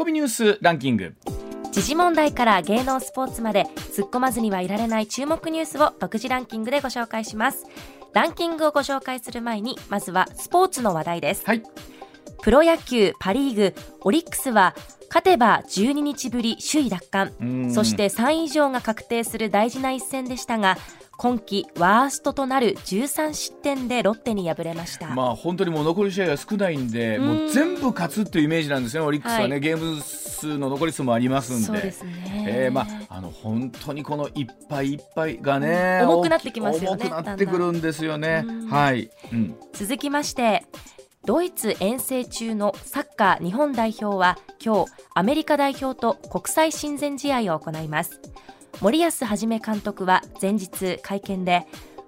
コミニュースランキング。時事問題から芸能スポーツまで突っ込まずにはいられない注目ニュースを独自ランキングでご紹介します。ランキングをご紹介する前にまずはスポーツの話題です、はい。プロ野球パ・リーグオリックスは勝てば12日ぶり首位奪還。そして3位以上が確定する大事な一戦でしたが今季ワーストとなる13失点でロッテに敗れました。まあ本当にもう残り試合が少ないんでもう全部勝つっていうイメージなんですねオリックスはね、はい、ゲーム数の残り数もありますんでそね、えー、まああの本当にこのいっぱいいっぱいがね、重くなってきますよね重くなってくるんですよね。はい、うん、続きましてドイツ遠征中のサッカー日本代表は今日アメリカ代表と国際親善試合を行い。ます森保一監督は前日会見で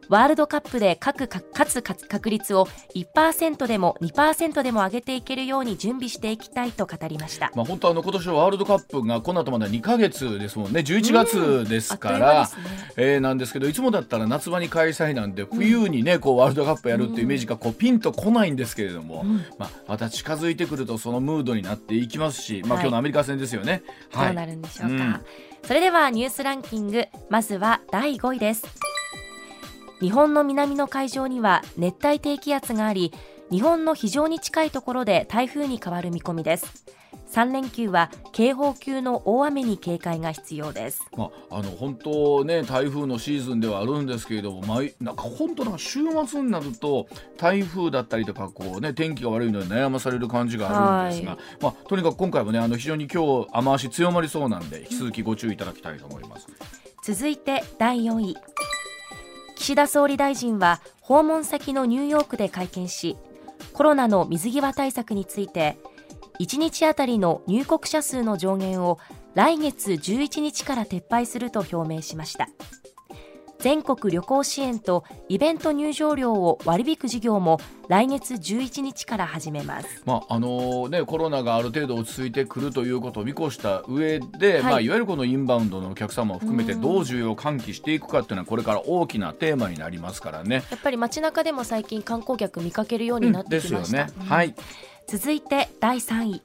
ワールドカップで各勝つ確率を1%でも2%でも上げていけるように準備していきたいと語りました、まあ、本当あの今年はワールドカップがこの後まだ2か月ですもん。ね11月ですから、うんね。えー、なんですけどいつもだったら夏場に開催なんで冬にねこうワールドカップやるっていうイメージがこうピンとこないんですけれども、うん、まあ、また近づいてくるとそのムードになっていきますし、まあ、今日のアメリカ戦ですよね。はい、どうなるんでしょうか、うん、それではニュースランキングまずは第5位です。日本の南の海上には熱帯低気圧があり日本の非常に近いところで台風に変わる見込みです3連休は警報級の大雨に警戒が必要です。まあ、あの本当ね台風のシーズンではあるんですけれども、まあ、なんか本当なんか週末になると台風だったりとかこうね天気が悪いので悩まされる感じがあるんですが、はい、まあとにかく今回もねあの非常に今日雨足強まりそうなんで引き続きご注意いただきたいと思います。続いて第4位。岸田総理大臣は訪問先のニューヨークで会見しコロナの水際対策について1日あたりの入国者数の上限を来月11日から撤廃すると表明しました。全国旅行支援とイベント入場料を割り引く事業も来月11日から始めます、まああのね、コロナがある程度落ち着いてくるということを見越した上で、はい、まあ、いわゆるこのインバウンドのお客様を含めてどう需要を喚起していくかっていうのはこれから大きなテーマになりますからね。やっぱり街中でも最近観光客見かけるようになってきました、うん、ですよね、はい、続いて第3位。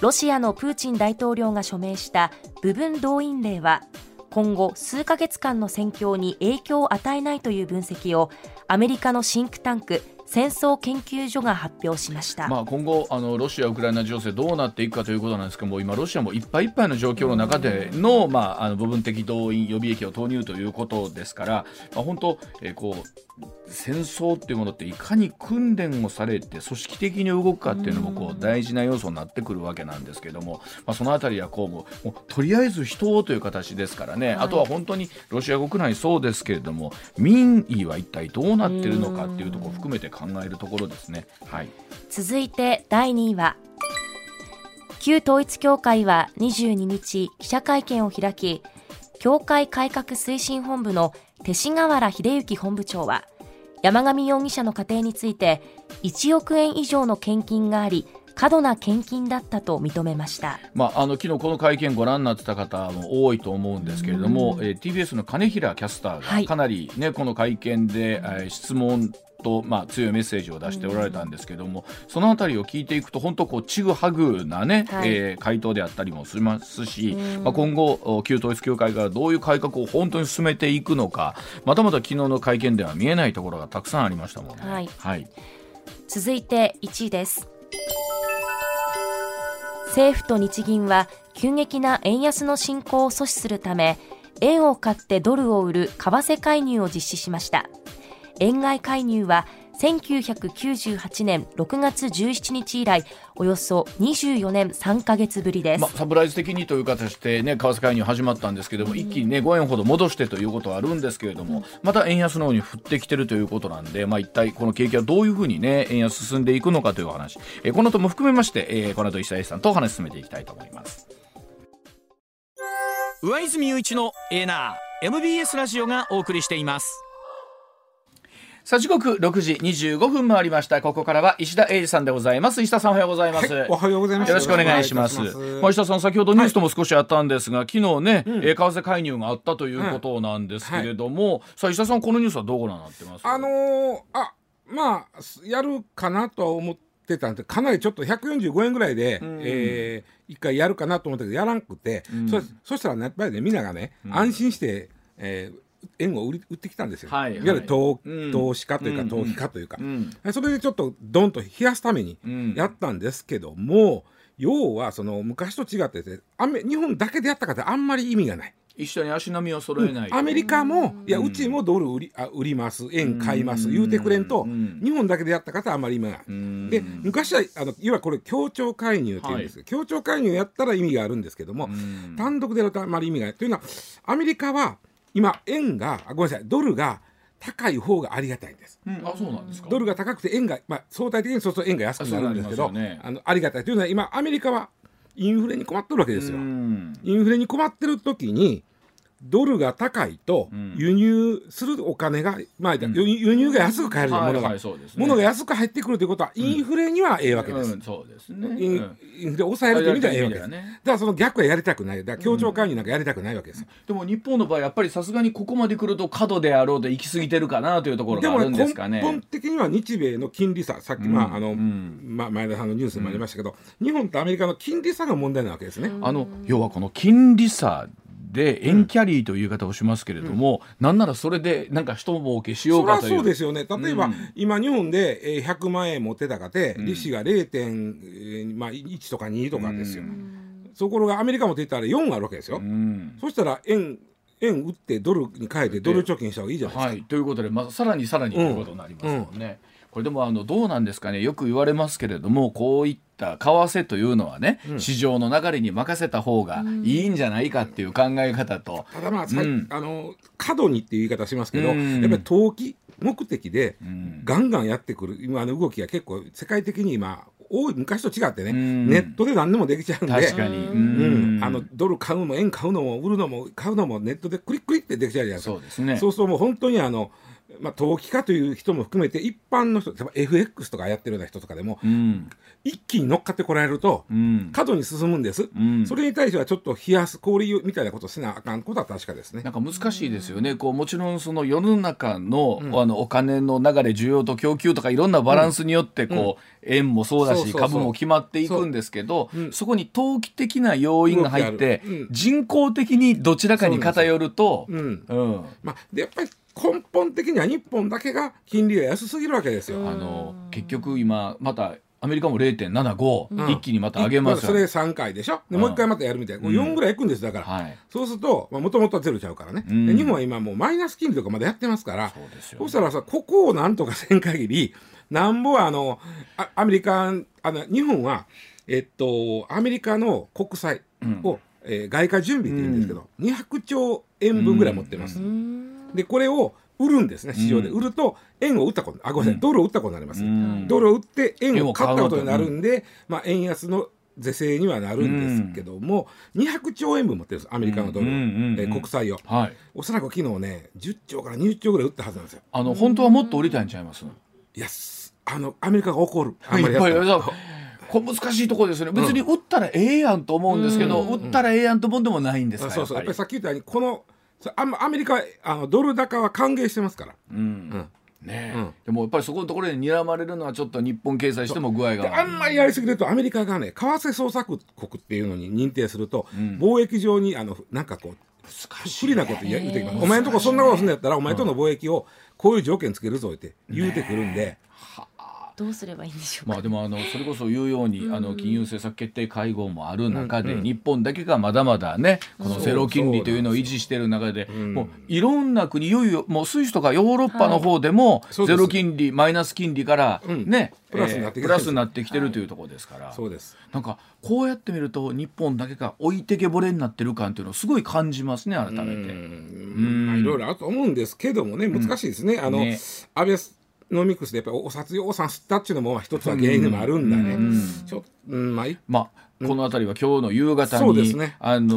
ロシアのプーチン大統領が署名した部分動員令は今後数ヶ月間の戦況に影響を与えないという分析をアメリカのシンクタンク戦争研究所が発表しました、まあ、今後あの、ロシア・ウクライナ情勢どうなっていくかということなんですけども今、ロシアもいっぱいいっぱいの状況の中での,、まあ、あの部分的動員、予備役を投入ということですから、まあ、本当、えー、こう戦争っていうものっていかに訓練をされて組織的に動くかっていうのもこう大事な要素になってくるわけなんですけども、まあ、そのあたりはこうもうとりあえず人をという形ですからね、はい、あとは本当にロシア国内そうですけれども民意は一体どうなってるのかっていうところを含めて考えるところですね。はい、続いて第2位は旧統一教会は22日記者会見を開き教会改革推進本部の勅使河原秀行本部長は山上容疑者の家庭について1億円以上の献金があり過度な献金だったと認めました、まあ、あの昨日この会見ご覧になってた方も多いと思うんですけれども、えー、TBS の金平キャスターがかなりね、はい、この会見で、えー、質問と、まあ、強いメッセージを出しておられたんですけども、そのあたりを聞いていくと本当こうちぐはぐなね、はい、えー、回答であったりもしますし、まあ、今後旧統一教会がどういう改革を本当に進めていくのかまたまた昨日の会見では見えないところがたくさんありましたもんね。はい、はい、続いて1位です。政府と日銀は急激な円安の進行を阻止するため円を買ってドルを売る為替介入を実施しました円買い介入は1998年6月17日以来およそ24年3か月ぶりです、まあ、サプライズ的にという形で、ね、為替介入始まったんですけども、うん、一気に、ね、5円ほど戻してということはあるんですけれども、うん、また円安の方に振ってきてるということなんで、まあ、一体この景気はどういうふうに、ね、円安進んでいくのかというお話、えー、この後も含めまして、えー、この後石田さんとお話進めていきたいと思います。上泉雄一のエーナー MBS ラジオがお送りしていますさあ時刻六時二十五分回りました。ここからは石田英二さんでございます。石田さんおはようございます、はい、おはようございます。よろしくお願いします。まあ、石田さん先ほどニュースとも少しあったんですが、はい、昨日ね、うん、為替介入があったということなんですけれども、うん。はい、さあ石田さんこのニュースはどうご覧になってます？あのー、あまあやるかなとは思ってたんでかなりちょっと145円ぐらいで、ん。えー一回やるかなと思ったけどやらんくて、ん。そそしたらねやっぱりねみんながね、安心して、えー円を売り売ってきたんですよ。はいわゆる投,、うん。投資家というか、うん投機家というか、うん。それでちょっとドンと冷やすためにうん。やったんですけども、要はその昔と違ってて日本だけでやったからあんまり意味がない。一緒に足並みを揃えない、アメリカもいやうちもドル売りあ売ります円買います言うてくれんとうん。日本だけでやった方はあんまり意味がない。ん。で昔はあのいわゆるこれ協調介入っていうんですけど、協調介入やったら意味があるんですけども、ん。単独でやるとあんまり意味がない。というのはアメリカは今円があごめんなさいドルが高い方がありがたいんです。うんあそうなんですか？ドルが高くて円が、まあ、相対的にそうすると円が安くなるんですけどねあのありがたいというのは今アメリカはインフレに困ってるわけですよ。うんインフレに困ってる時にドルが高いとん輸入するお金が、まあ、輸輸入が安く買えるじゃん、はいはいね物が安く入ってくるということはインフレにはええわけです。うんそうですね、インフレを抑えるという意味ではええわけです。だからその逆はやりたくない。だから協調介入なんかやりたくないわけですよ。でも日本の場合やっぱりさすがにここまで来ると過度であろうと行き過ぎてるかなというところがあるんでもねですかね。根本的には日米の金利差さっき、まああのんまあ、前田さんのニュースにもありましたけど、日本とアメリカの金利差が問題なわけですね。あの要はこの金利差で円キャリーという言い方をしますけれども、なんならそれでなんか一儲けしよそうかという。そうですよね。例えば、うん。今日本で、えー100万円持ってたかて、利子が0.1、まあ、1とか2とかですよ、ところがアメリカ持っていったら4あるわけですよ、うん。そしたら円円売ってドルに変えてドル貯金した方がいいじゃないですか、はい、ということで、まあ、さらにさらにということになりますもんね。これでもあのどうなんですかね。よく言われますけれどもこういった為替というのはね、市場の流れに任せた方がいいんじゃないかっていう考え方と、ただまあ、うん。あの過度にっていう言い方しますけど、うん。やっぱり投機目的でん。ガンガンやってくる。今の動きが結構世界的に今多い昔と違ってね、うん。ネットで何でもできちゃうんで。確かに、うん、あのドル買うのも円買うのも売るのも買うのもネットでクリックリってできちゃうじゃないですか。そうですね。そうするともう本当にあの、まあ、投機家という人も含めて一般の人例えば FX とかやってるような人とかでもうん。一気に乗っかってこられるとうん。過度に進むんです、ん。それに対してはちょっと冷やす氷みたいなことをせなあかんことは確かですね。なんか難しいですよね、こうもちろんその世の中の,、あのお金の流れ需要と供給とかいろんなバランスによってこう、円もそうだし株も決まっていくんですけどそ,、う。んこに投機的な要因が入って、人工的にどちらかに偏るとう、ん。うん。まあ、でやっぱり根本的には日本だけが金利が安すぎるわけですよ。あの結局今またアメリカも0.75、うん。一気にまた上げますそれ3回でしょ？でうん。もう一回またやるみたいな、こう4ぐらいいくんですだから、はい。そうするともともとはゼロちゃうからね、うん。で日本は今もうマイナス金利とかまだやってますから。そうですよそしたらさここをなんとかせん限りなんぼあのあアメリカあの日本はえっとアメリカの国債を、えー外貨準備って言うんですけど、200兆円分ぐらい持ってます、でこれを売るんですね市場で、うん売ると円を売ったことあごめんなさい、ドルを売ったことになります、うん。ドルを売って円を買ったことになるんで、まあ、円安の是正にはなるんですけども、200兆円分持ってるんです。アメリカのドル、うんうんうんうん。えー国債を。はい。おそらく昨日ね10兆から20兆ぐらい売ったはずなんですよ。あの本当はもっと売りたいんちゃいます？いやすあのアメリカが怒る。あんいまりやっぱ。これ難しいところですよね。別に売ったらええやんと思うんですけど、売ったらええやんともんでもないんですかあそうそう。やっぱりさっき言ったようにこのアメリカはあのドル高は歓迎してますから、りうん。うん。ねえ。うん。でもやっぱりそこのところで睨まれるのはちょっと日本経済しても具合がであんまりやりすぎるとアメリカがね為替操作国っていうのに認定すると、ん。貿易上にあのなんかこう不利なこと言うてきます。お前んとこそんなことすんのやったらお前との貿易をこういう条件つけるぞって言うてくるんで、どうすればいいんでしょうか、まあでもあのそれこそ言うようにあの金融政策決定会合もある中で日本だけがまだまだねこのゼロ金利というのを維持している中でもういろんな国いよいよもうスイスとかヨーロッパの方でもゼロ金利マイナス金利からうん。ねプラスになってきてるえープラスになってきてるというところですから。そうです。なんかこうやってみると日本だけが置いてけぼれになってる感っていうのをすごい感じますね改めて。うん。まあいろいろあると思うんですけどもね難しいですね、あのね。アベノミクスでやっぱりお札予算吸ったっていうのもまあ一つは原因でもあるんだね、うん。ちょっと、うん、まあいまあこの辺りは今日の夕方に、ね。あの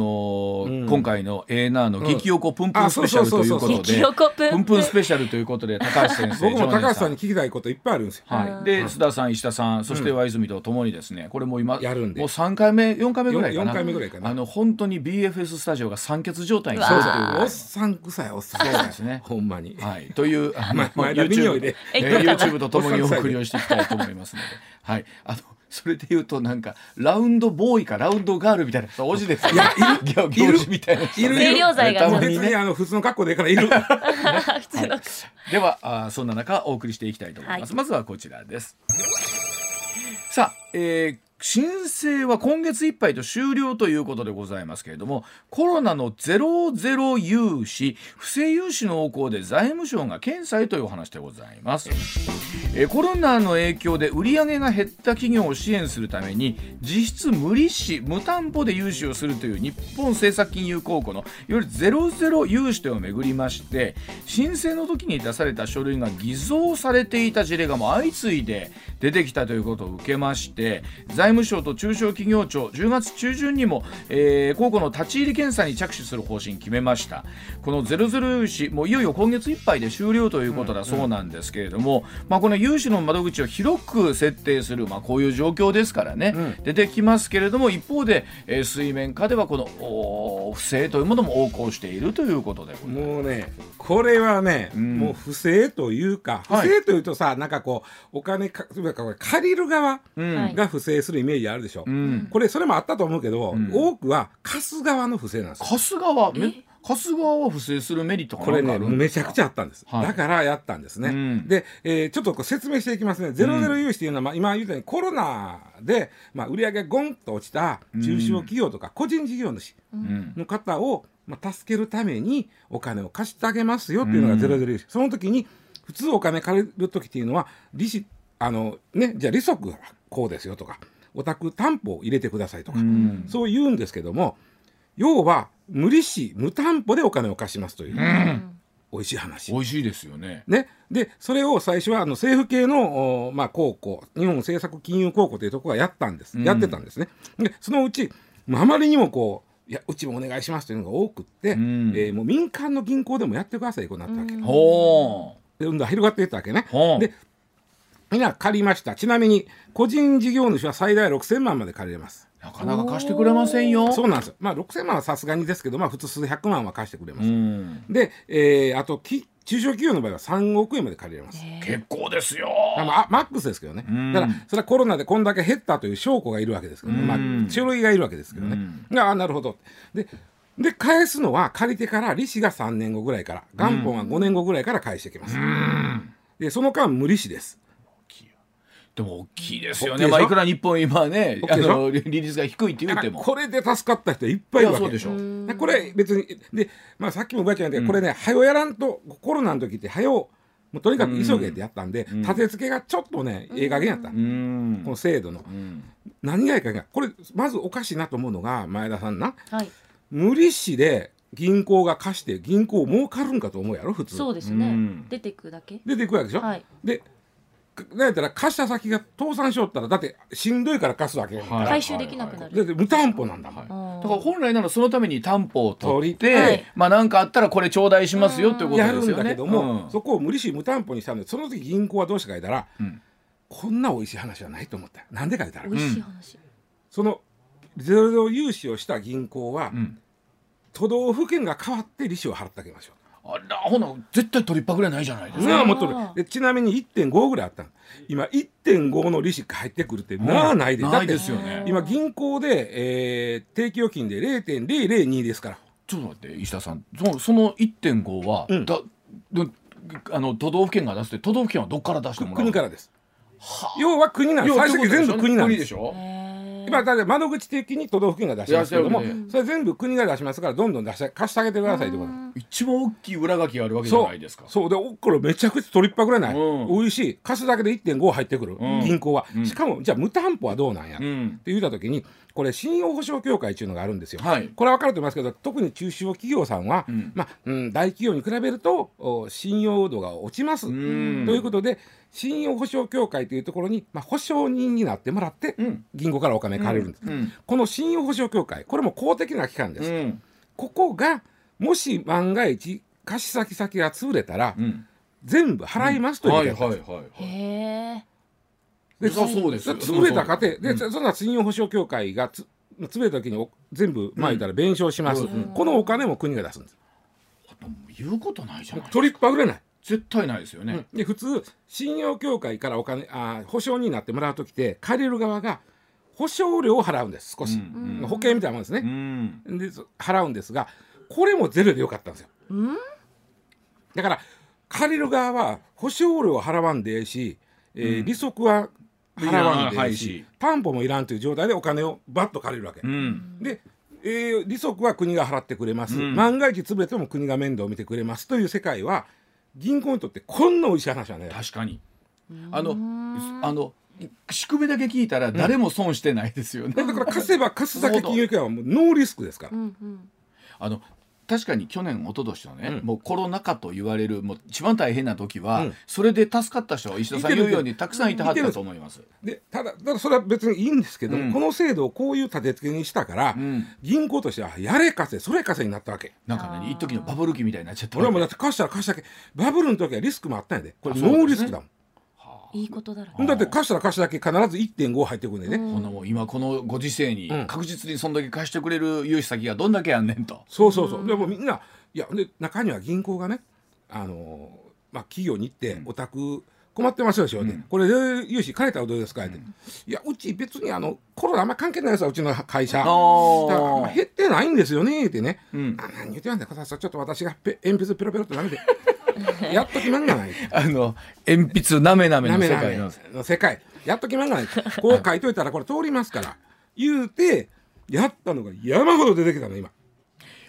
ーうん。今回の A ナーの激おこプンプンあスペシャルということで、激おこプンプンプン。プンスペシャルということで高橋先生、僕も高橋さんにに聞きたいこといっぱいあるんですよ。はい、で須田さん石田さんそして上泉とともにですねこれも今やるんで。もう3回目4回目ぐらいかな？回目ぐらいかな。あの本当に BFS スタジオが酸欠状態になそうるというおっさん臭いおっさんそうですね。ほんまに。はい、という あのま前田美女 YouTube, YouTube とともにお送りをしていきたいと思いますので、はい、あのそれで言うとなんかラウンドボーイかラウンドガールみたいな人おじですよ。いやいる行事みたいな人いる清涼剤が。別にあの普通の格好でいいからいる。普通のではあそんな中お送りしていきたいと思います。はいまずはこちらです。さあ、えー申請は今月いっぱいと終了ということでございますけれどもコロナのゼロゼロ融資不正融資の横行で財務省が検査へというお話でございます、えコロナの影響で売上が減った企業を支援するために実質無利子無担保で融資をするという日本政策金融公庫のいわゆるゼロゼロ融資というのをめぐりまして申請の時に出された書類が偽造されていた事例がもう相次いで出てきたということを受けまして財務省と中小企業庁10月中旬にも、えー、公庫の立ち入り検査に着手する方針決めました。このゼロゼロ融資もういよいよ今月いっぱいで終了ということだそうなんですけれども、まあ、この融資の窓口を広く設定する、まあ、こういう状況ですからね、出てきますけれども一方で、えー水面下ではこの不正というものも横行しているということでもうねこれはね、ん。もう不正というか不はい。正というとさ、なんかこうお金か借りる側はいが不正するイメージあるでしょ、ん。これそれもあったと思うけど、ん。多くは貸す側の不正なんですよ。貸す側め貸す側は不正するメリットがこれねめちゃくちゃゃあったんです、はい。だからやったんですね、うん。で、えーちょっと説明していきますね。ゼロゼロ融資というのは、まあ、今言ったようにコロナで、まあ、売上がゴンと落ちた中小企業とか個人事業主うん。の方を、まあ、助けるためにお金を貸してあげますよっていうのがゼロゼロ融資、その時に普通お金借りる時っていうのは利子あのねじゃあ利息はこうですよとかお宅担保を入れてくださいとか、うん。そう言うんですけども要は無利子無担保でお金を貸しますという、美味しい話。美味しいですよね。ね、でそれを最初はあの政府系の、おまあ、高校日本政策金融高校というところがやったんです、うん。やってたんですね。でそのうちまああまりにもこういやうちもお願いしますというのが多くって、ん。えーもう民間の銀行でもやってくださいこうなったわけ、でほ運動が広がっていったわけね。でみんな借りました。ちなみに個人事業主は最大6000万まで借りれます。なかなか貸してくれませんよ。そうなんです。よまあ6000万はさすがにですけどまあ普通数百万は貸してくれます、うん。で、えーあとき中小企業の場合は3億円まで借りれます、結構ですよ。あまあ、マックスですけどね、ん。だからそれはコロナでこんだけ減ったという証拠がいるわけですけど、ね。まうん。あ、書類がいるわけですけどね、ああなるほど。でで返すのは借りてから利子が3年後ぐらいから元本が5年後ぐらいから返してきます、でその間無利子ですでも大きいですよね。まあいくら日本今ねあの利率が低いって言っても。これで助かった人いっぱいいるわけ。いやそうでしょ。でこれ別にで、まあ、さっきもばあちゃん言ったけどこれね早やらんとコロナの時って早うもうとにかく急げってやったんで、立て付けがちょっとねええ加減やった、うん。この制度の、うん。何がいいかがこれまずおかしいなと思うのが前田さんな。はい。無利子で銀行が貸して銀行儲かるんかと思うやろ普通。そうですね、うん。出てくだけ。出ていくわけでしょ、はい。でだったら貸した先が倒産しよったらだってしんどいから貸すわけ回収できなくなる、だって無担保なんだもん、あーだから本来ならそのために担保を取って、はい。まあ何かあったらこれ頂戴しますよっていうことやるですよね。んだけども、うん。そこを無利子無担保にしたんでその時銀行はどうしてか言ったら、ん。こんな美味しい話はないと思った。なんでか言ったら、美味しい話、そのゼロゼロ融資をした銀行は、ん。都道府県が変わって利子を払ってあげましょうあらほな絶対取りっぱぐれないじゃないですか。なあもっとるでちなみに1.5ぐらいあったの。今1.5の利子が入ってくるってなあないで、ないだってですよね。今銀行で、えー定期預金で0.002ですから。ちょっと待って石田さん。そのその1.5は、うん。あの都道府県が出して都道府県はどっから出してもらう国からです。要は国なんです。最終的に全部国なんです。しょ？へー今だって窓口的に都道府県が出しますけども、いやそれ全部国が出しますからどんどん出して貸してあげてくださいってこと。一番大きい裏書きがあるわけじゃないですか。そう。でおこれめちゃくちゃ取りっぱぐらいない、うん。美味しい貸すだけで1.5入ってくる、ん。銀行は、うん。しかもじゃあ無担保はどうなんや、ってうん言った時にこれ信用保証協会っていうのがあるんですよ、はい。これは分かると思いますけど特に中小企業さんは、ん。まあうん、大企業に比べるとお信用度が落ちます、ん。ということで信用保証協会というところに、まあ、保証人になってもらって、うん。銀行からお金借りるんです、うん。この信用保証協会これも公的な機関です、うん。ここがもし万が一貸先先が潰れたら、うん。全部払いますというはいはいはいへえ。でそそうですで潰れた家庭で、うん。そんな信用保証協会がつ潰れた時にお全部まあ言ったら弁償します、うん。このお金も国が出すんです。言うことないじゃない取りっぱぐれない、絶対ないですよね、で普通信用協会からお金あ保証になってもらう時って借りる側が保証料を払うんです少し、うん保険みたいなもんですうね、ん。でそ払うんですがこれもゼロでよかったんですよ。うん？だから借りる側は保証料は払わんでええし、えーうん。利息は払わんでええし担保もいらんという状態でお金をバッと借りるわけ、うん。で、えー利息は国が払ってくれます、うん。万が一潰れても国が面倒を見てくれますという世界は銀行にとってこんな美味しい話はね。確かに。あのうん。あの仕組みだけ聞いたら誰も損してないですよね、だから貸せば貸すだけ金融機関はもうノーリスクですから。う。んうん。あの確かに去年一昨年のね、うん。もうコロナ禍と言われるもう一番大変な時は、うん。それで助かった人は石田さん言うようにたくさんいてはったと思います。でただただそれは別にいいんですけど、うん。この制度をこういう立て付けにしたから、うん、銀行としてはやれ貸せそれ貸せになったわけ。なんかね一時のバブル期みたいになっちゃった俺はもうだって貸したら貸しただけ。バブルの時はリスクもあったんやで。これノーリスクだもん、いいことだだって貸したら貸しただけ必ず1.5入ってくるんでね、うん。こんなもう今このご時世にうん。確実にそんだけ貸してくれる融資先がどんだけあんねんと。そうそうそう。でもみんないやで中には銀行がねあのーまあ企業に行って、お宅困ってますでしょ、ねうん。これで融資借りたらどうですかって、いやうち別にあのコロナあんま関係ないですわうちの会社。あだから減ってないんですよねってね、うん。あ何言ってんだよさちょっと私がペ鉛筆ペロペロって舐めて。やっときまんがない。あの鉛筆なめなめの世界。の。の世界。やっときまんがない。こう書いといたらこれ通りますから。言うてやったのが山ほど出てきたの今。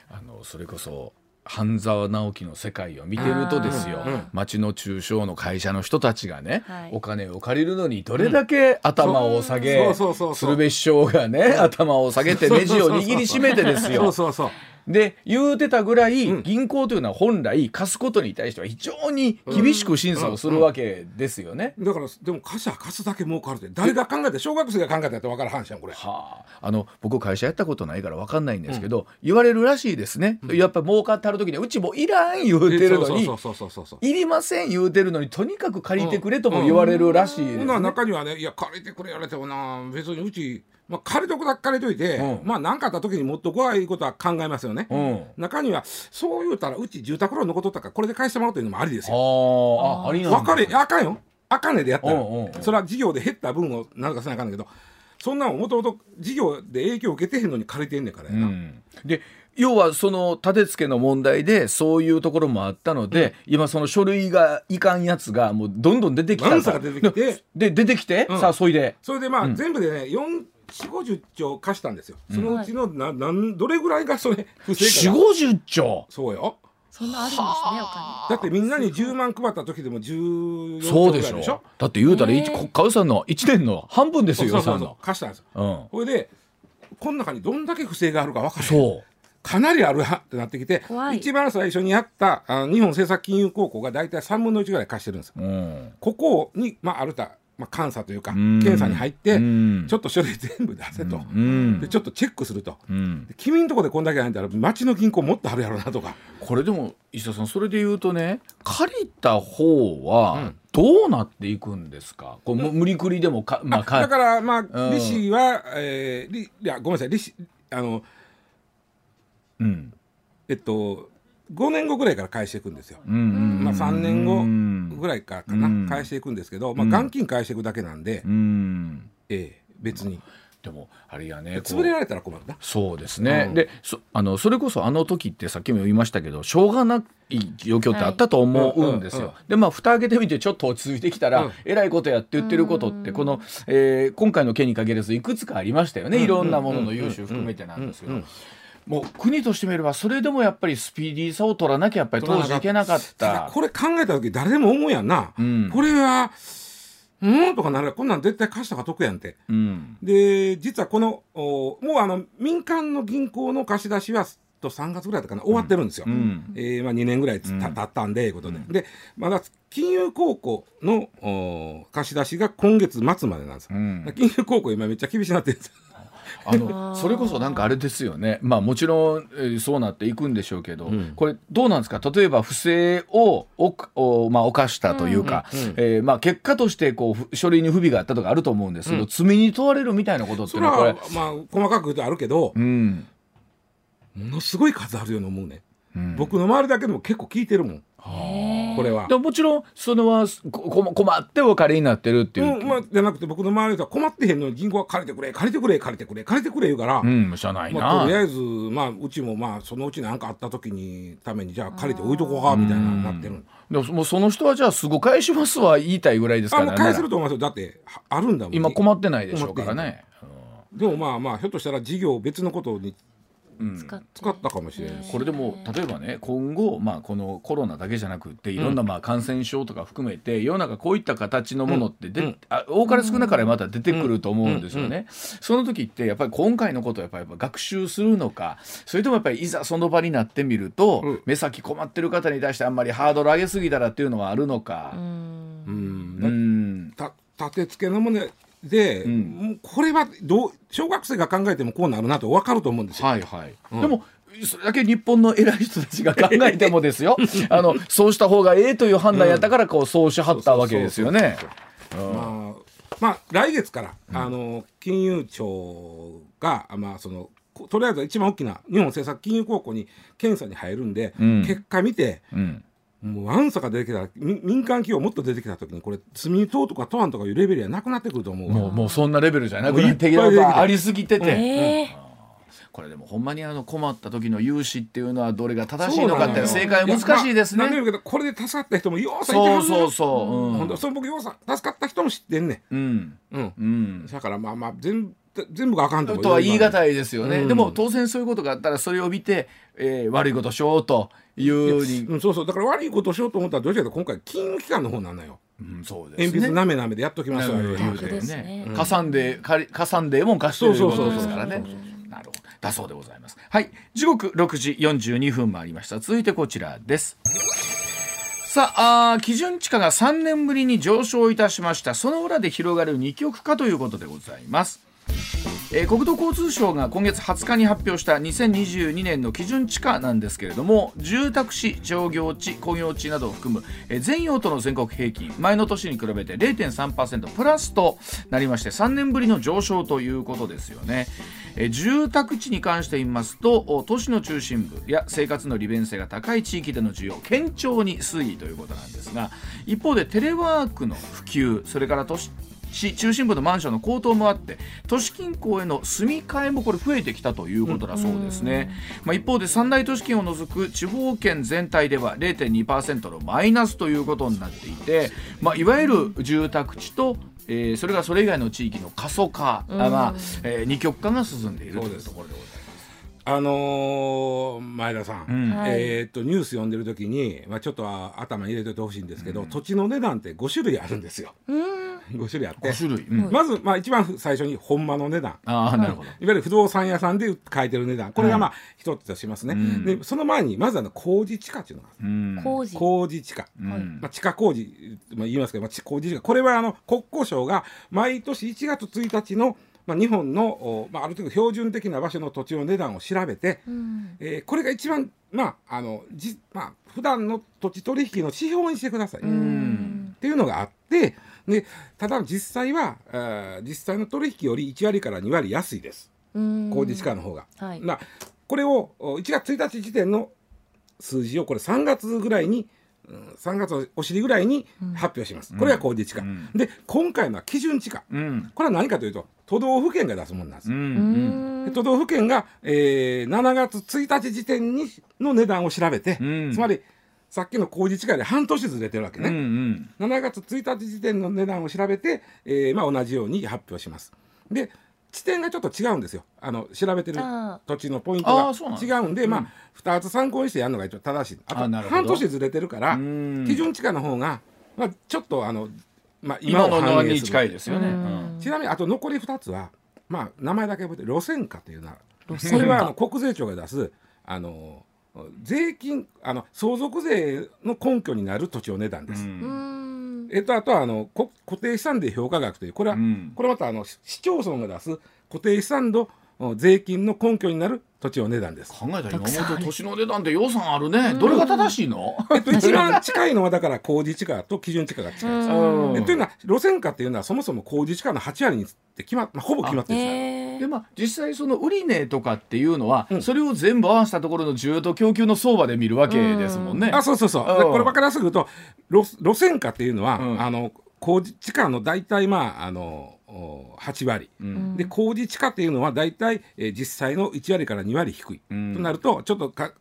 あのそれこそ半沢直樹の世界を見てるとですよ、町の中小の会社の人たちがね、はい。お金を借りるのにどれだけ頭を下げ、鶴瓶師匠がね頭を下げてネジを握りしめてですそうよ。そうそうで言うてたぐらい、うん。銀行というのは本来貸すことに対しては非常に厳しく審査をするわけですよね。だからでも貸しは貸すだけ儲かるって誰が考えて小学生が考えたって分かる話やんこれ。はあ、あの僕会社やったことないから分かんないんですけど、言われるらしいですね、やっぱ儲かってはる時にはうちもいらん言うてるのにそうそうそうそうそう。いりません言うてるのにとにかく借りてくれとも言われるらしいです、ね。中にはね「いや借りてくれやれてもな別にうち、まあ、借りとくだけ借りといて、うん。まあ何かあった時に持っとこういうことは考えますよね、うん。中にはそう言うたらうち住宅ローン残っとったからこれで返してもらうというのもありですよ。ああありなんだ。分かれあかんよ。あかんねでやったら、うんうんうん。それは事業で減った分をなんとかせなあかんねんけどそんなのもともと事業で影響を受けてへんのに借りてんねんからやな、うん。で要はその立て付けの問題でそういうところもあったので、今その書類がいかんやつがもうどんどん出てきたと。ワンサが出てきてで出てきて、うん。さあそいで。それでまあ、うん。全部でね4 4 5 0兆貸したんですよ、そのうちのななんどれぐらいがそれ 不正4かな。五5 0兆。そうよ。そんなあるんですねおだってみんなに10万配った時でも14そうでしょ。兆ぐらいでしょ？だって言うたらね一国家予算の1年の半分ですよ予そうそうそう。算の。貸したんですよ。うん。これでこの中にどんだけ不正があるか分からないそう。かなりあるはってなってきて一番最初にやったあ日本政策金融高校が大体3分の1ぐらい貸してるんですよ。うん。ここに、まあ、あるた、まあ、監査というかうん。検査に入ってうん。ちょっと書類全部出せと。うん。でちょっとチェックすると。君んとこでこんだけ入ったら町の銀行もっとあるやろうなとか。これでも石田さんそれで言うとね借りた方うはん。どうなっていくんですか、こうむ無理くりでもか、まあ、あかだからまうん。あ利子は、えー、利いやごめんなさい利子あのうん。えっと5年後ぐらいから返していくんですよ。うんうんうんまあ、3年後ぐいらいからかな、うん。返していくんですけど、まあ、うん元金返していくだけなんで、うん。ええ別に。でもあれやね潰れられたら困るな。そうですね、うん。でそあのそれこそあの時ってさっきも言いましたけどしょうがない状況ってあったと思うんですよ。はいうんうんでまあ蓋開けてみてちょっと落ち着いてきたら、うん。えらいことやって言ってることってこの、えー今回の件に限らずいくつかありましたよね、いろんなものの融資を含めてなんですけど。うんうんもう国としてみればそれでもやっぱりスピーディーさを取らなきゃやっぱり当時いけなかった。だこれ考えた時誰でも思うやんな、うん。これはうんとかならこんなん絶対貸した方が得やんって。うん。で実はこのおもうあの民間の銀行の貸し出しはと3月ぐらいだったかな。終わってるんですよ。うん。えーまあ、2年ぐらいつた経ったんで、いうことで、でまだ金融高校のお貸し出しが今月末までなんですよ、うん。金融高校今めっちゃ厳しくなってるんですよあのそれこそなんかあれですよね、まあ、もちろん、えーそうなっていくんでしょうけど、ん。これどうなんですか？例えば不正をおお、まあ、犯したというか、うんうんえーまあ、結果としてこうふ書類に不備があったとかあると思うんですけど、罪に問われるみたいなことってそいうのはこれれは、まあ細かく言うとあるけど、うん。ものすごい数あるように思うね、うん。僕の周りだけでも結構聞いてるもんこれは。で。ももちろんそれはここ困ってお借りになってるっていう、うんまあ、じゃなくて僕の周りでは困ってへんのに銀行は借りてくれ借りてくれ借りてくれ借りてくれ言うから、うん、しゃないな、まあ、とりあえず、まあ、うちもまあそのうち何かあった時にためにじゃあ借りて置いとこうかみたいななってる。でももうその人はじゃあすぐ返しますは言いたいぐらいですからあもう返せると思いますよ。だってはあるんだもん。今困ってないでしょうからね。でもまあまあひょっとしたら事業を別のことに使って。使ったかもしれないしこれでも例えばね今後、まあ、このコロナだけじゃなくっていろんなまあ感染症とか含めて世の中こういった形のものってで、うん。あ多かれ少なかれまた出てくると思うんですよね。その時ってやっぱり今回のことをやっぱり学習するのかそれともやっぱりいざその場になってみると、うん。目先困ってる方に対してあんまりハードル上げすぎたらっていうのはあるのか。う。ん。うん。立て付けのもので、うこれはどう小学生が考えてもこうなるなと分かると思うんですよ。はいはい、うんでもそれだけ日本の偉い人たちが考えてもですよ。あのそうした方がええという判断やったからこうそうしはったわけですよね。まあ、まあ、来月から、あの金融庁が、まあ、そのことりあえず一番大きな日本政策金融高校に検査に入るんで、うん。結果見てうんもうワンサが出てきたらみ民間企業もっと出てきた時にこれ罪に問うとか問わんとかいうレベルはなくなってくると思うわ。もうもうそんなレベルじゃなくなってきた。たありすぎてて、ええ。これでもほんまにあの困った時の融資っていうのはどれが正しいのかって正解は難しいですね。んで言うけどこれで助かった人もようさんいてはるそうそう。そう。うんほんとそれ僕ようさん助かった人も知ってんねうん。んうん。うん。だからまあまあ全全部があかんとは言い難いいですよね、うん。でも当然そういうことがあったらそれを見て、えー悪いことしようというに、うん、そうそう。だから悪いことをしようと思ったらどうしてかというと今回金融機関の方なのよ。うんそうですね。鉛筆なめなめでやっときますわうん言うて。言うて本当ですね。ねかさんでかさんでええもん貸してることですからねそうそうそうそう。なるほど。だそうでございます。はい。時刻6時42分もありました。続いてこちらです。さあ基準地価が3年ぶりに上昇いたしました。その裏で広がる二極化ということでございますえー国土交通省が今月20日に発表した2022年の基準地価なんですけれども住宅地商業地工業地などを含む、えー全用途の全国平均前の年に比べて0.3%プラスとなりまして3年ぶりの上昇ということですよね、えー住宅地に関して言いますと都市の中心部や生活の利便性が高い地域での需要堅調に推移ということなんですが一方でテレワークの普及それから都市市中心部のマンションの高騰もあって都市近郊への住み替えもこれ増えてきたということだそうですね、まあ、一方で三大都市圏を除く地方圏全体では0.2%のマイナスということになっていて、まあ、いわゆる住宅地とえーそれがそれ以外の地域の過疎化、あまあえー二極化が進んでいるというところでございます。あのー前田さん、うん。はい。えーっとニュース読んでる時に、まあ、ちょっとは頭に入れておいてほしいんですけど、土地の値段って5種類あるんですよ。5種類あって。5種類、うん。まず、まあ、一番最初にほんまの値段。ああなるほど、いわゆる不動産屋さんで書いてる値段。これがまあ一つとしますね、ん。でその前にまずあの工事地価っていうのがある。うん。工事。工事地価、うん。まあ、地下工事、まあ、言いますけど、まあ、地工事地価。これはあの国交省が毎年1月1日の、まあ、日本の、おまあ、ある程度標準的な場所の土地の値段を調べて、うん。えーこれが一番まああのじまあ普段の土地取引の指標にしてください、うっんていうのがあってでただ実際はあー実際の取引より1割から2割安いです。うん。工事地価の方が。はい。なこれをお1月1日時点の数字をこれ3月ぐらいに、うん、3月のお尻ぐらいに発表します、これが工事地価、うん。で今回のは基準地価うん。これは何かというと都道府県が出すものなんです、うんう都道府県が、えー7月1日時点にの値段を調べて、うん。つまりさっきの工事地価で半年ずれてるわけうんうね、ん。7月1日時点の値段を調べて、えーまあ、同じように発表します。で地点がちょっと違うんですよ。あの調べてるあ土地のポイントが違うんでうん。まあ2つ参考にしてやるのが一応正しい。あと半年ずれてるからうん。基準地価の方が、まあ、ちょっとあの、まあ、今ののに反映する。近いですよね。うん。うん。ちなみにあと残り2つは、まあ、名前だけ覚えて路線価というのは路線価。これはあの国税庁が出すあの税金あの相続税の根拠になる土地の値段です。えっと、あとはあのこ固定資産で評価額というこれは、うん。これまたあの市市町村が出す固定資産のお税金の根拠になる土地の値段です。考えたら今本年の値段で予算あるね。どれが正しいの？えっと、一番近いのはだから工事地価と基準地価が近いです。うん。えというのは路線価っていうのはそもそも工事地価の8割にって決まっ、まあ、ほぼ決まってる。ん。ですでまあ実際その売値とかっていうのは、うん。それを全部合わせたところの需要と供給の相場で見るわけですもんね。あそうそうそう、これ分かりやすく言うと路路線価っていうのは、うん。あの工事地価の大体まああのお8割、うん。で工事地価っていうのは大体、えー実際の1割から2割低い、うん。となるとちょっとか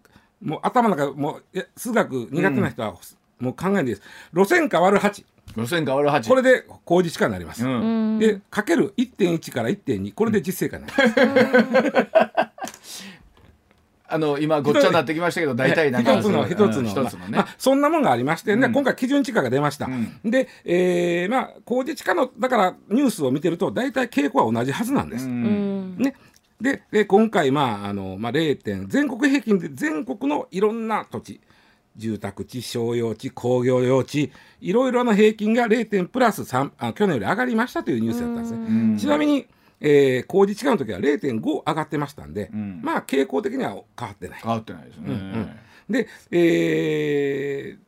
もう頭の中もう数学苦手な人は、もう考えんです。路線価割る8路線変わる8これで工事地価になります、うん。うん。でかける1.1から1.2これで実勢価になります、あの今ごっちゃになってきましたけど大体なんか一つのうん一つの,、一つのね、まあ、そんなもんがありまして、ねうん。今回基準地価が出ました、うん。で、えーまあ、工事地価のだからニュースを見てると大体傾向は同じはずなんです。ね、でで今回、まああのまあ、0点全国平均で全国のいろんな土地住宅地商用地工業用地いろいろな平均が0点プラス3あ去年より上がりましたというニュースだったんですね。うんちなみに、えー工事地価の時は0.5上がってましたんで、うんまあ傾向的には変わってない。変わってないですね。うんうんで、えー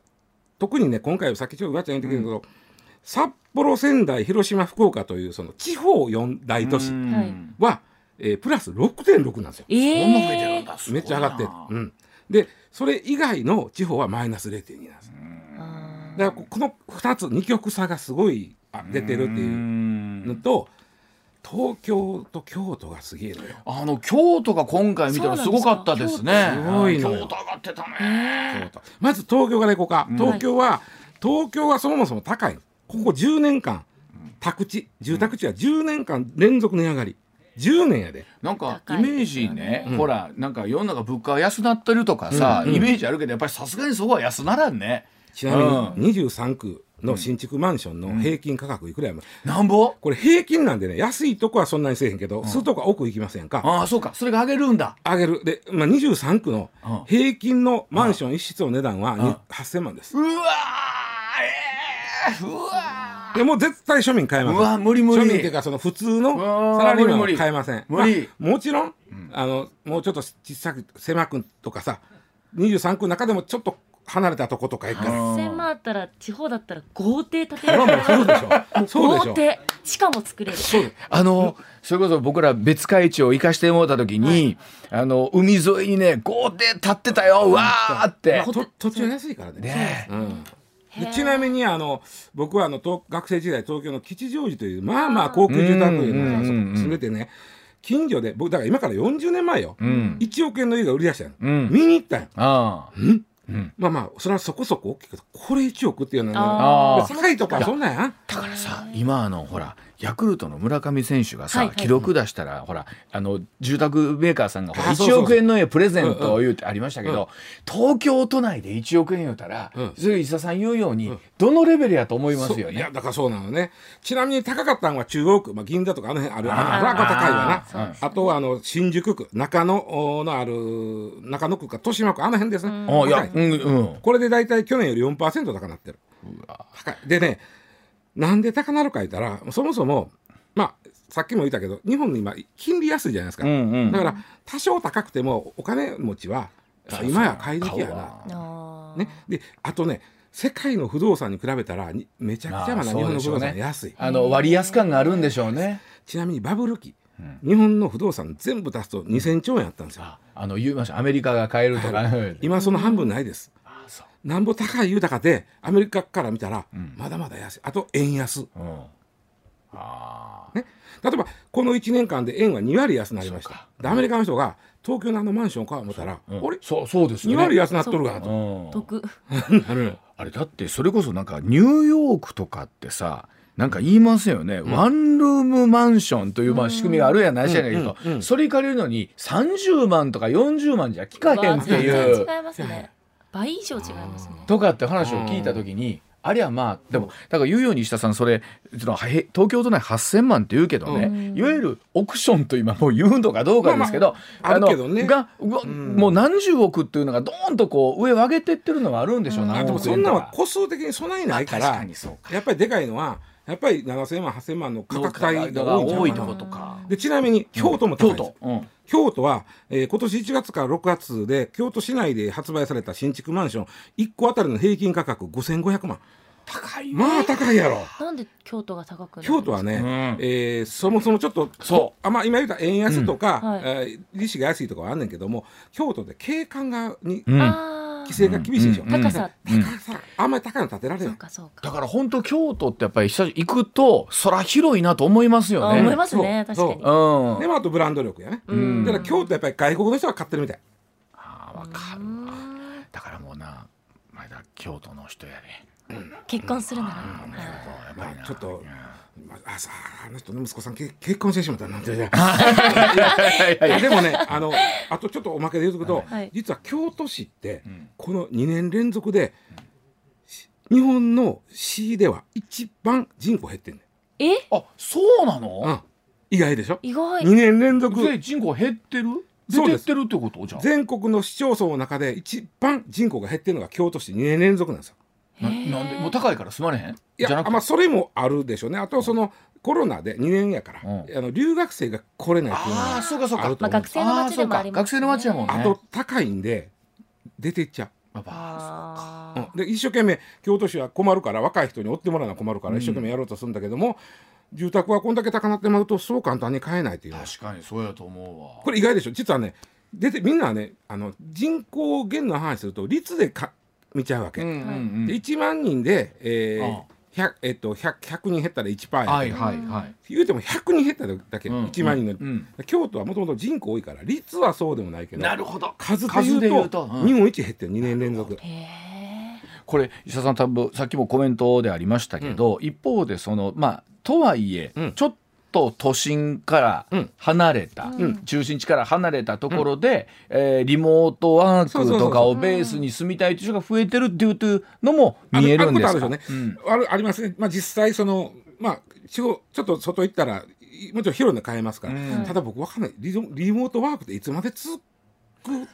特にね今回さっきちょっとガチャ言ってたけど、札幌仙台広島福岡というその地方四大都市うんはいは、えープラス6.6なんですよ。えそんな増えてるんーめっちゃ上がってる。うん、でそれ以外の地方はマイナス0.2なんです。だからここの2つ二極差がすごいあ出てるっていうのと東京と京都がすげえのよ。あの京都が今回見たらすごかったですね。そうなんですか京都上がってたね。京都。まず東京から行こうか、うん。東京は東京はそもそも高い。ここ10年間宅地住宅地は10年間連続値上がり10年やで。なんかイメージね、うん。ほらなんか世の中物価が安なってるとかさ、うん。うんイメージあるけどやっぱりさすがにそこは安ならんね。ちなみに23区の新築マンションの平均価格いくらやもなんぼ？これ平均なんでね安いとこはそんなにせえへんけど、するとこは奥行きませんか？ああそうか。それが上げるんだ。上げる。で、まあ、23区のうん。平均のマンション一室の値段はにうん8000万です。うわーえー、うわでもう絶対庶民買えません。うわ無理無理。庶民っていうかその普通うのサラリーマンは無理無理。買えません。無理。まあもちろん、あのもうちょっと小さく狭くとかさ23区の中でもちょっと離れたとことか行くからうん1000万あったら地方だったら豪邸建てる。そうでしょ そうでしょ豪邸。地下も作れる。あのそれこそ僕ら別海地を行かしてもらった時に、あの海沿いにね豪邸建ってたようわーって。と土地は安いからね。ね。うんちなみにあの僕はあの東学生時代東京の吉祥寺というまあまあ高級住宅街のうんうんうんうん。住んでてね近所で僕だから今から40年前よ、うん。1億円の家が売り出したの、うん。見に行ったんよ。ああ。うん？うん。まあまあそれはそこそこ大きいけどこれ1億っていうのは高いとかそんなん。やんだからさ今あのほらヤクルトの村上選手がさ、はいはい。記録出したらほらあの住宅メーカーさんがほら1あそうそうそう。億円の家プレゼントを言うってありましたけど、東京都内で1億円言うたら、うん。それ石田さん言うように、どのレベルやと思いますよね？いやだからそうなのね。ちなみに高かったのは中央区、まあ、銀座とかあの辺あるあのあ高いわなあとはあの新宿区中野のある中野区か豊島区あの辺ですね、あいやうんうんこれで大体去年より4%高くなってる高いでねなんで高なるか言ったらそもそもまあさっきも言ったけど日本の今金利安いじゃないですか、うんうん。だから多少高くてもお金持ちはあ今や買い時やな。ね、であとね世界の不動産に比べたらにめちゃくちゃまだ日本の不動産安い、あの割安感があるんでしょうね。ちなみにバブル期、日本の不動産全部足すと2000兆円あったんですよ。ああの言いました。アメリカが買えるとか、今その半分ないですなんぼ高い豊かでアメリカから見たらまだまだ安い。あと円安。うん。あね、例えばこの1年間で円は2割安くなりました。でアメリカの人が東京のあのマンションを買おう思ったら、ーうん。あれそうそうです2よね。割安なっとるがなと、うん。得。なる。あれだってそれこそなんかニューヨークとかってさなんか言いますよね、ワンルームマンションというまあ仕組みがあるやないしやないけど、うんうんうん。それ借りるのに30万とか40万じゃ効かへんっていう。違いますね倍以上違いますね。とかって話を聞いた時に、ありゃまあでもだから言うように石田さんそれそのへ東京都内8,000万って言うけどね、うん。いわゆるオクションと今もう言うのかどうかですけど、まあまああるけどね。のがうわもう何十億っていうのがドーンとこう上を上げてってるのはあるんでしょう、うん。でもそん。なのは個数的に備えないからまあ確かにそうか。やっぱりでかいのはやっぱり7000万8000万の価格帯が多いんちゃ多いと。うかなことか。でちなみに京都も高いです。うん。京都は、えー今年1月から6月で京都市内で発売された新築マンション1個あたりの平均価格5500万。高いまあ高いやろ。なんで京都が高くなる京都はね、うん。えーそもそもちょっとそう。あまあ、今言った円安とか、うん。はい。えー利子が安いとかはあんねんけども京都で景観がにうん規制が厳しいでしょ、うん高さ。うん。高さ。あんまり高いの建てられそないうかそうか。だから本当京都ってやっぱり行くと空広いなと思いますよね。あ思いますね確かに。う。ん。でもあとブランド力やね、うん。だから京都やっぱり外国の人が買ってるみたい。あーわかるわ。だからもうな前田京都の人やで。結婚するなら。やっぱりな。ちょっとうん。まあ、あさあの人の息子さんけ結婚してしまったなんて。いや でもねあのあとちょっとおまけで言うとくと、はい。実は京都市って、んこの2年連続で、日本の市では一番人口減ってんねえ？あそうなん、うのん、意外でしょ？意外。2年連続。で人口減ってる？出てってるってこと？じゃん。全国の市町村の中で一番人口が減ってるのが京都市2年連続なんですよ。ななんで？もう高いから住まれへん？いじゃなくて。やまあそれもあるでしょうね。あとそのコロナで2年やから、うん。あの留学生が来れないっていうのああはそうかそうか。あると思うまあ学生の街でもありますね。学生の街やもんね。あと高いんで出ていっちゃやっぱあう、うん。で一生懸命京都市は困るから若い人に追ってもらうのは困るから一生懸命やろうとするんだけども、住宅はこんだけ高なってまうとそう簡単に買えないっていう。のは確かにそうやと思うわ。これ意外でしょ。実はね出てみんなはねあの人口減の話すると率でか見ちゃうわけ、うんうんうん。で1万人で、えーあ 100, えっと 100, 100人減ったら1%やけど、はいはいはい。言うても100人減っただけ、うん1万人の、うん。京都はもともと人口多いから率はそうでもないけどなるほど。数で数で言うと言うとうん。日本一減ってる2年連続。これ石田さん多分さっきもコメントでありましたけど、一方でそのまあとはいえ、うん。ちょっと都心からうん離れた、うん。中心地から離れたところで、えーリモートワークとかをベースに住みたいという人が増えてるっていうのも見えるんですか？あるあることあるでしょうね、あるありますね、まあ、実際そのまあちょっと外行ったらいもちろん広いの買えますから、うん。ただ僕わかんない。リモートワークっていつまで続く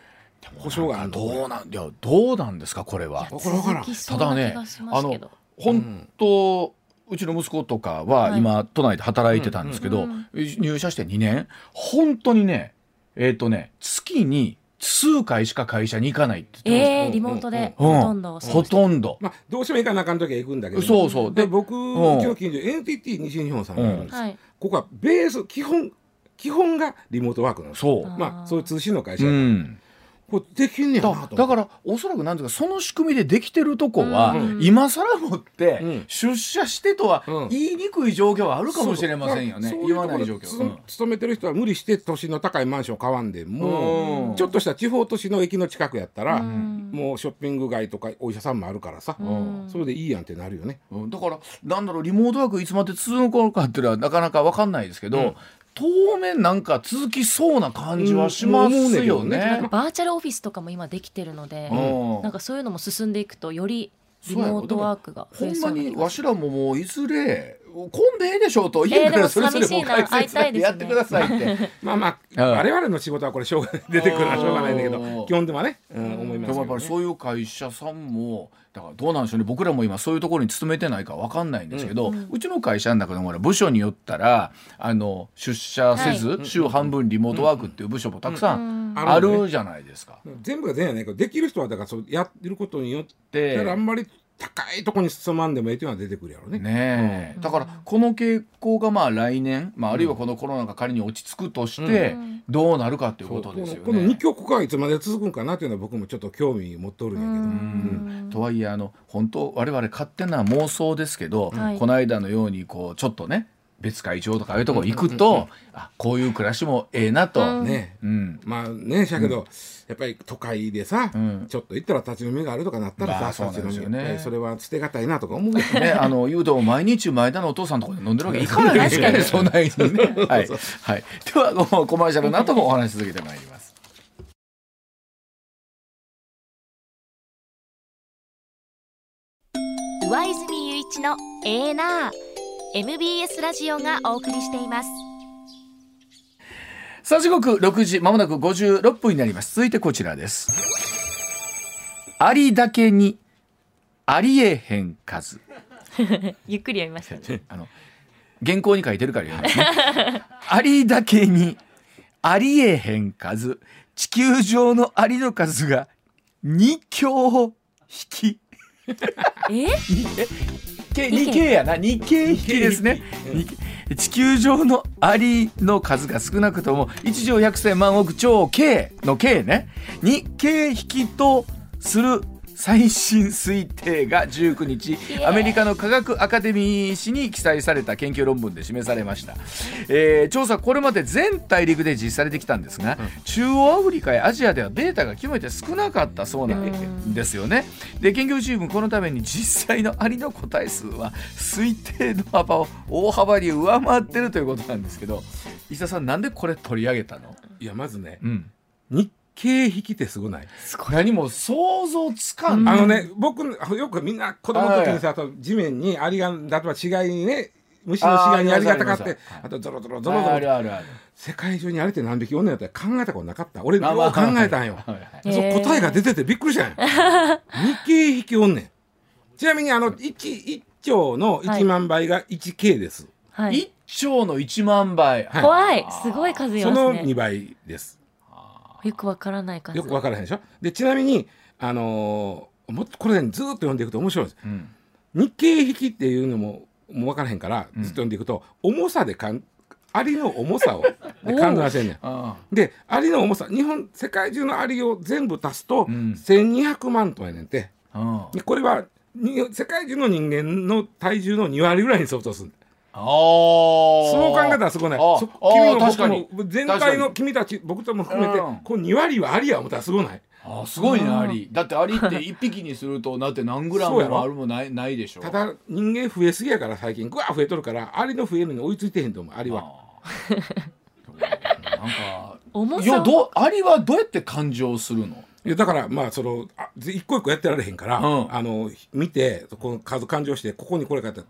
保証があるの？どうなんいやどうなんですかこれは。ー。わからんわからん続きそうな気がしますけど。本当、うちの息子とかははい。今都内で働いてたんですけど、うん入社して2年本当にねえっ、とね月に数回しか会社に行かないって言ってえーリモートでうんほとんど。ほとんど、まあ、どうしても行かなあかん時は行くんだけど、そうそう。でで僕、ん。うちの近所 NTT 西日本さんがあるんです、はい。ここはベース基本基本がリモートワークなんですそう、あまあそういう通信の会社、うん、これできんねやなだだからおそらくなんていうかその仕組みでできてるとこは、うん。今更もって、うん。出社してとはうん。言いにくい状況はあるかもしれませんよね、そう。そう言わない状況、勤めてる人は無理して都心の高いマンション買わんでも、うん。ちょっとした地方都市の駅の近くやったら、うん。もうショッピング街とかお医者さんもあるからさ、うん。それでいいやんってなるよね。うん。だからなんだろうリモートワークいつまで続くのかっていうのはなかなか分かんないですけど、うん当面なんか続きそうな感じはしますようん思うねんね。ね。バーチャルオフィスとかも今できてるのでうん。なんかそういうのも進んでいくとよりリモートワークが増えほんまそうな気がにわしらももういずれこんでええでしょうと家からそれぞれもう解説会いたいですね。やってくださいって。まあまあ、うん。我々の仕事はこれしょうがない出てくるのはしょうがないんだけうんど基本ではね、うん、思いますよ、でもやっぱりね。そういう会社さんもだからどうなんでしょうね。僕らも今そういうところに勤めてないから分かんないんですけど、うちの会社の中でも部署によったらあの出社せず、週半分リモートワークっていう部署もたくさんああるじゃないですか。全部が全部やないけどできる人はだからそうやってることによってあんまり高いとこに進まんでもいいっていうのは出てくるやろうね。ねえ、だからこの傾向がまあ来年、まあ、あるいはこのコロナが仮に落ち着くとしてうん。どうなるかということですよね。このこの二極化はいつまで続くんかなっていうのは僕もちょっと興味持っとるんやけど、ううん。んとはいえあの本当我々勝手な妄想ですけど、はい。この間のようにこうちょっとね別会長とかああいうところ行くと、あこういう暮らしもええなと、うん。ね。うん。まあねしゃけど、やっぱり都会でさ、うん。ちょっと行ったら立ち飲みがあるとかなったらさ、まあそうなんですよね。立ち飲みやっぱりそれは捨てがたいなとか思うけどね、あの言うと毎日前田のお父さんのところで飲んでるわけいかない。ですから ね。そんなにね。はい、はい、ではこのコマーシャルの後もお話し続けてまいります。上泉雄一のエーナー MBS ラジオがお送りしています。さあ時刻6時まもなく56分になります。続いてこちらです。ありだけにありえへん数。ゆっくり読みましたね。あの原稿に書いてるから言うんですね。ありだけにありえへん数。地球上のアリの数が2強引き。え？け日系やな。日系引きですね。地球上のアリの数が少なくとも1兆100千万億超 K の K ね。日系引きとする最新推定が19日アメリカの科学アカデミー誌に記載された研究論文で示されました、えー調査はこれまで全大陸で実施されてきたんですが、中央アフリカやアジアではデータが極めて少なかったそうなんですよね。で研究チームこのために実際のアリの個体数は推定の幅を大幅に上回ってるということなんですけど石田さんなんでこれ取り上げたの、いやまずねうん、日経引きってすごない？何も想像つかん。あのね僕よくみんな子供の時にさあと地面にアリが例えば死骸にね虫の死骸にアリがたかってあとゾロゾロゾロゾあロるあるある。世界中にアリって何匹おんねんやったら考えたことなかった。俺ようまあ。まあ考えたんよ。はいはい。へーそう答えが出ててびっくりしたんよ。日経引きおんねん。ちなみにあの 1, 1兆の1万倍が 1K です、はい。1兆の1万倍、はい。怖い。すごい数いそのますね。2倍ですよくわからない数。よくわからへんでしょ？でちなみにあのーもっとこれねずーっと読んでいくと面白いです。うん。日経引きっていうのももう分からへんからずっと読んでいくと、重さでかんアリの重さをで考えせんねん。あでアリの重さ日本世界中のアリを全部足すと、うん。1200万トンやねんて。これはに世界中の人間の体重の2割ぐらいに相当するあそう考えたらすごいね。あそあ君も確かに。僕も全体の君たち僕とも含めて、うん。この2割はアリや思ったらすごない。あすごいねアリ。だってアリって 1匹にするとだって何グラムそうやろ。もあるもないないでしょ。ただ人間増えすぎやから最近ぐわ増えとるからアリの増えるのに追いついてへんと思うアリは。なんか重いやさどうアリはどうやって感情するの？いやだからまあそのあぜ一個一個やってられへんから、うん。あの見てこの数勘定してここにこれ書いて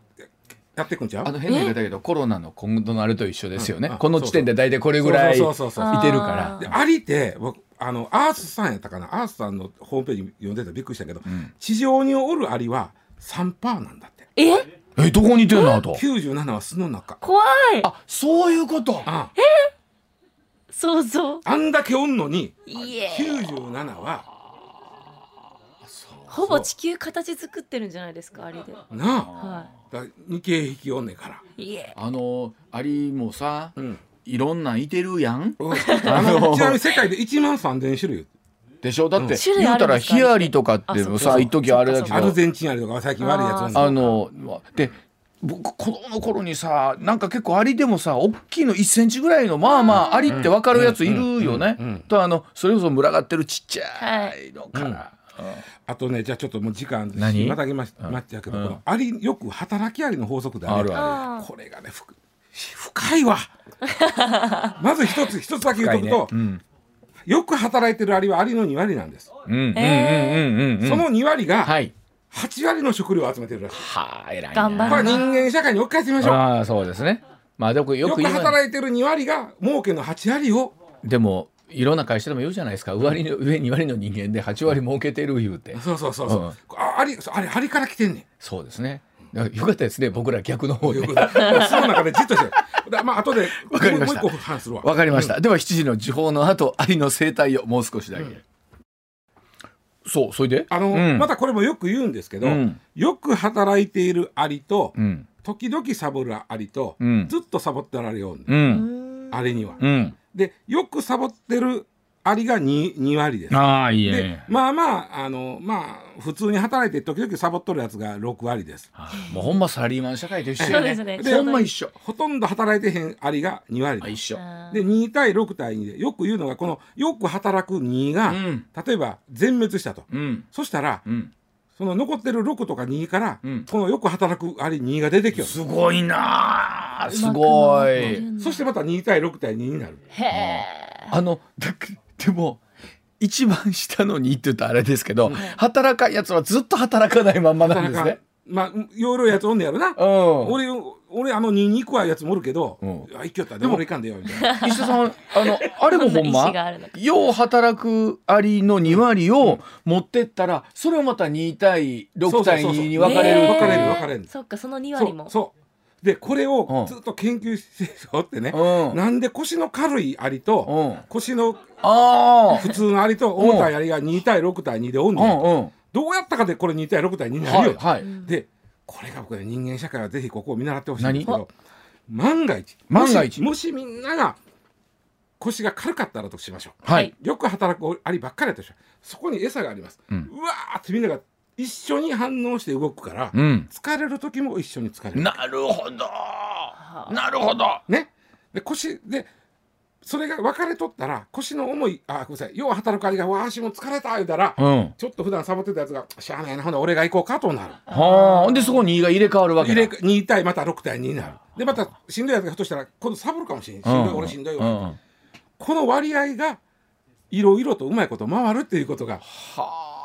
やっていくんちゃう？あの変な言い方だけどコロナの今度のあれと一緒ですよね、うん。あこの時点で大体これぐらいいてそうそうそうそう。るから。でアリって僕あのアースさんやったかな？アースさんのホームページ読んでたらびっくりしたけど、ん。地上におるアリは3%なんだって。え？えどこにいてんの？あと。97は巣の中。怖い。あそういうこと。あ想像。あんだけおんのにいえ。97はほぼ地球形作ってるんじゃないですかアリで。なあ。はだ日経引きおんねんから、いいえ。あのアリもさうん。いろんなんいてるやん？うん。あのちなみに世界で1万3000種類。でしょ？だって種類言うたらヒアリとかってさ一時あれだけど。アルゼンチンアリとか最近悪いやつあので僕子供の頃にさなんか結構アリでもさ大きいの1センチぐらいのまあまあアリって分かるやついるよね。うん。うん。うん。とあのそれこそ群がってるちっちゃいのから。あとねじゃあちょっともう時間何？またぎましましたけど、うん。このアリよく働きアリの法則である。あるああーこれがねふく深いわ。まず一つ一つだけ言うとくと、うん。よく働いてるアリはアリの2割なんです、うん。うんうんうんうんうん。その2割がはい。8割の食料を集めてるらしい、はあ偉いな。頑張るこれは人間社会に置き換えてみましょう。ああそうですね。まあよよくく言う働いてる2割が儲けの8割をでもいろんな会社でも言うじゃないですか。上割の上2割の人間で8割儲けてる言うて。そうそうそうそう、うんあアリそうアリアリから来てんねんそうですね。よかったですね。僕ら逆の方でその中でじっとしてまあ後でわかりましたもう一個話するわわかりました。では7時の時報の後、アリの生態をもう少しだけ。そう、それで？あの、うんまたこれもよく言うんですけど、うんよく働いているアリと、うん。時々サボるアリと、うんずっとサボってられよう、うん。アリには。うん。でよくサボってるアリが 2, 2割です。ああ、いいでね。まあまああのまあ普通に働いて時々サボっとるやつが6割です。あもうほんまサラリーマン社会と一緒ですねでほんま一緒。ほとんど働いてへんアリが2割です。あ一緒。で2対6対2でよく言うのがこのよく働く2が、うん例えば全滅したと。うん。そしたら、うん。その残ってる6とか2から、うんこのよく働くアリ2が出てきよる。すごいなあすごい。そしてまた2対6対2になる。へえあの、だでも、一番下の2って言ったらあれですけど、働かんやつはずっと働かないまんまなんですね。まあ容量やつおんねやろな、うん俺俺あの2に行くわやつもおるけど、うん。あ行きよったらでも俺いかんでよみたいな。石田さんあの あれもほんまよう働くアリの2割を持ってったらそれをまた2対6対2に分かれる分かれるえー分かれる。そっかその2そう割も。そうでこれうん。をずっと研究してる人ってね、うん。なんで腰の軽いアリと、うん。腰のあ普通のアリと重たいアリが2対6対2でおんねん、んうん。どうやったかでこれ2対6対2になるよ、はいはい。でこれが僕ね人間社会はぜひここを見習ってほしいんですけ何？ど万が一万が一。もしもしみんなが腰が軽かったらとしましょう。はい。よく働くアリばっかりだとしよう。そこに餌があります、ううんわーってみんなが一緒に反応して動くから、うん。疲れる時も一緒に疲れる。なるほど。なるほど。ね。で腰でそれが分かれとったら腰の重いあごめんなさいよう働くアリがわしも疲れた言うたら、うん。ちょっと普段サボってたやつがしゃあないなほんなら俺が行こうかとなる。はあほんでそこ2が入れ替わるわけだ。入れ2対また6対2になる。でまたしんどいやつがひょっとしたら今度サボるかもしれん。しんどい、俺しんどい。わ、うんうん。この割合がいろいろとうまいこと回るっていうことが面白い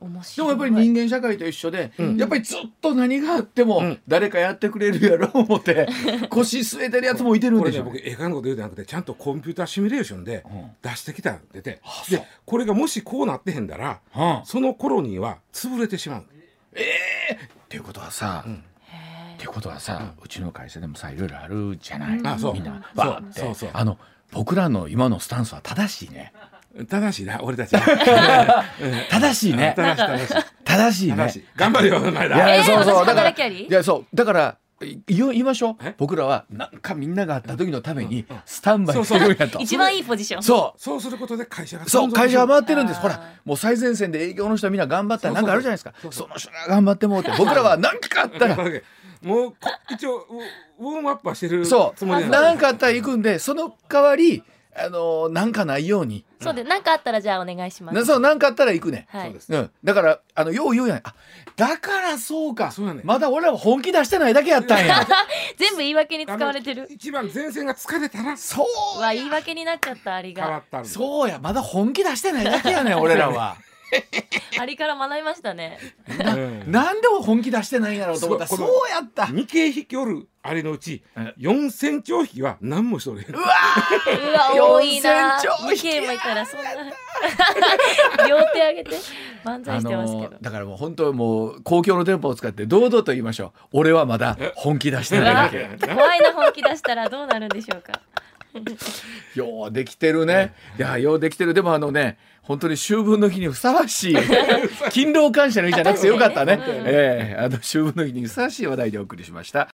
でもやっぱり人間社会と一緒で、やっぱりずっと何があってもうん。誰かやってくれるやろ思って 腰据えてるやつもいてるんこれねでしょ。う僕映画のこと言うてなくてちゃんとコンピューターシミュレーションでん。出してきたんでて。そう。でこれがもしこうなってへんだらはあそのコロニーは潰れてしまう。っていうことはさ、っていうことはさ、うちの会社でもさいろいろあるじゃない、あそう。みんなそう。わーって。そうそう。あの僕らの今のスタンスは正しいね正しいな俺たちは 正しいね。正しい正しい。正しいね。頑張るよ前い田そうそう。私だからいやそう。だからい言いましょう。え？僕らはなんかみんながあった時のためにスタンバイしてるんやと。一番いいポジション。そう。そうすることで会社がそう会社は回ってるんです。ほらもう最前線で営業の人はみんな頑張ったらなんかあるじゃないですか。その人が頑張ってもうて僕らは何かあったら。もうこ一応ウウォームアップはしてるそつもりうなんかあったら行くんでその代わりあのなんかないように。そうで何かあったらじゃあお願いします。なそうなんかあったら行くね。はい。そうです。うん、だからあのよう言うやん。あだからそうか。そうやねん。まだ俺らは本気出してないだけやったんや。全部言い訳に使われてる。一番前線が疲れたらそううわ言い訳になっちゃったアリが。変わったんだ。そうや。まだ本気出してないだけやねん俺らは アリから学びましたね。うん。なんでも本気出してないんやろうと思った。らそそううやった。二系匹おるあれのうちえ。四千兆匹は何もしとれうわ多いな。四千兆2系もいたらそんな両手上げて万歳あしてますけど。のだからもう本当もう公共の電波を使って堂々と言いましょう。俺はまだ本気出してないだけ。怖いな本気出したらどうなるんでしょうか ようできてるね。いや、ようできてる。でもあのね、本当に秋分の日にふさわしい。勤労感謝の日じゃなくてよかったね。ねうんええあの秋分の日にふさわしい話題でお送りしました。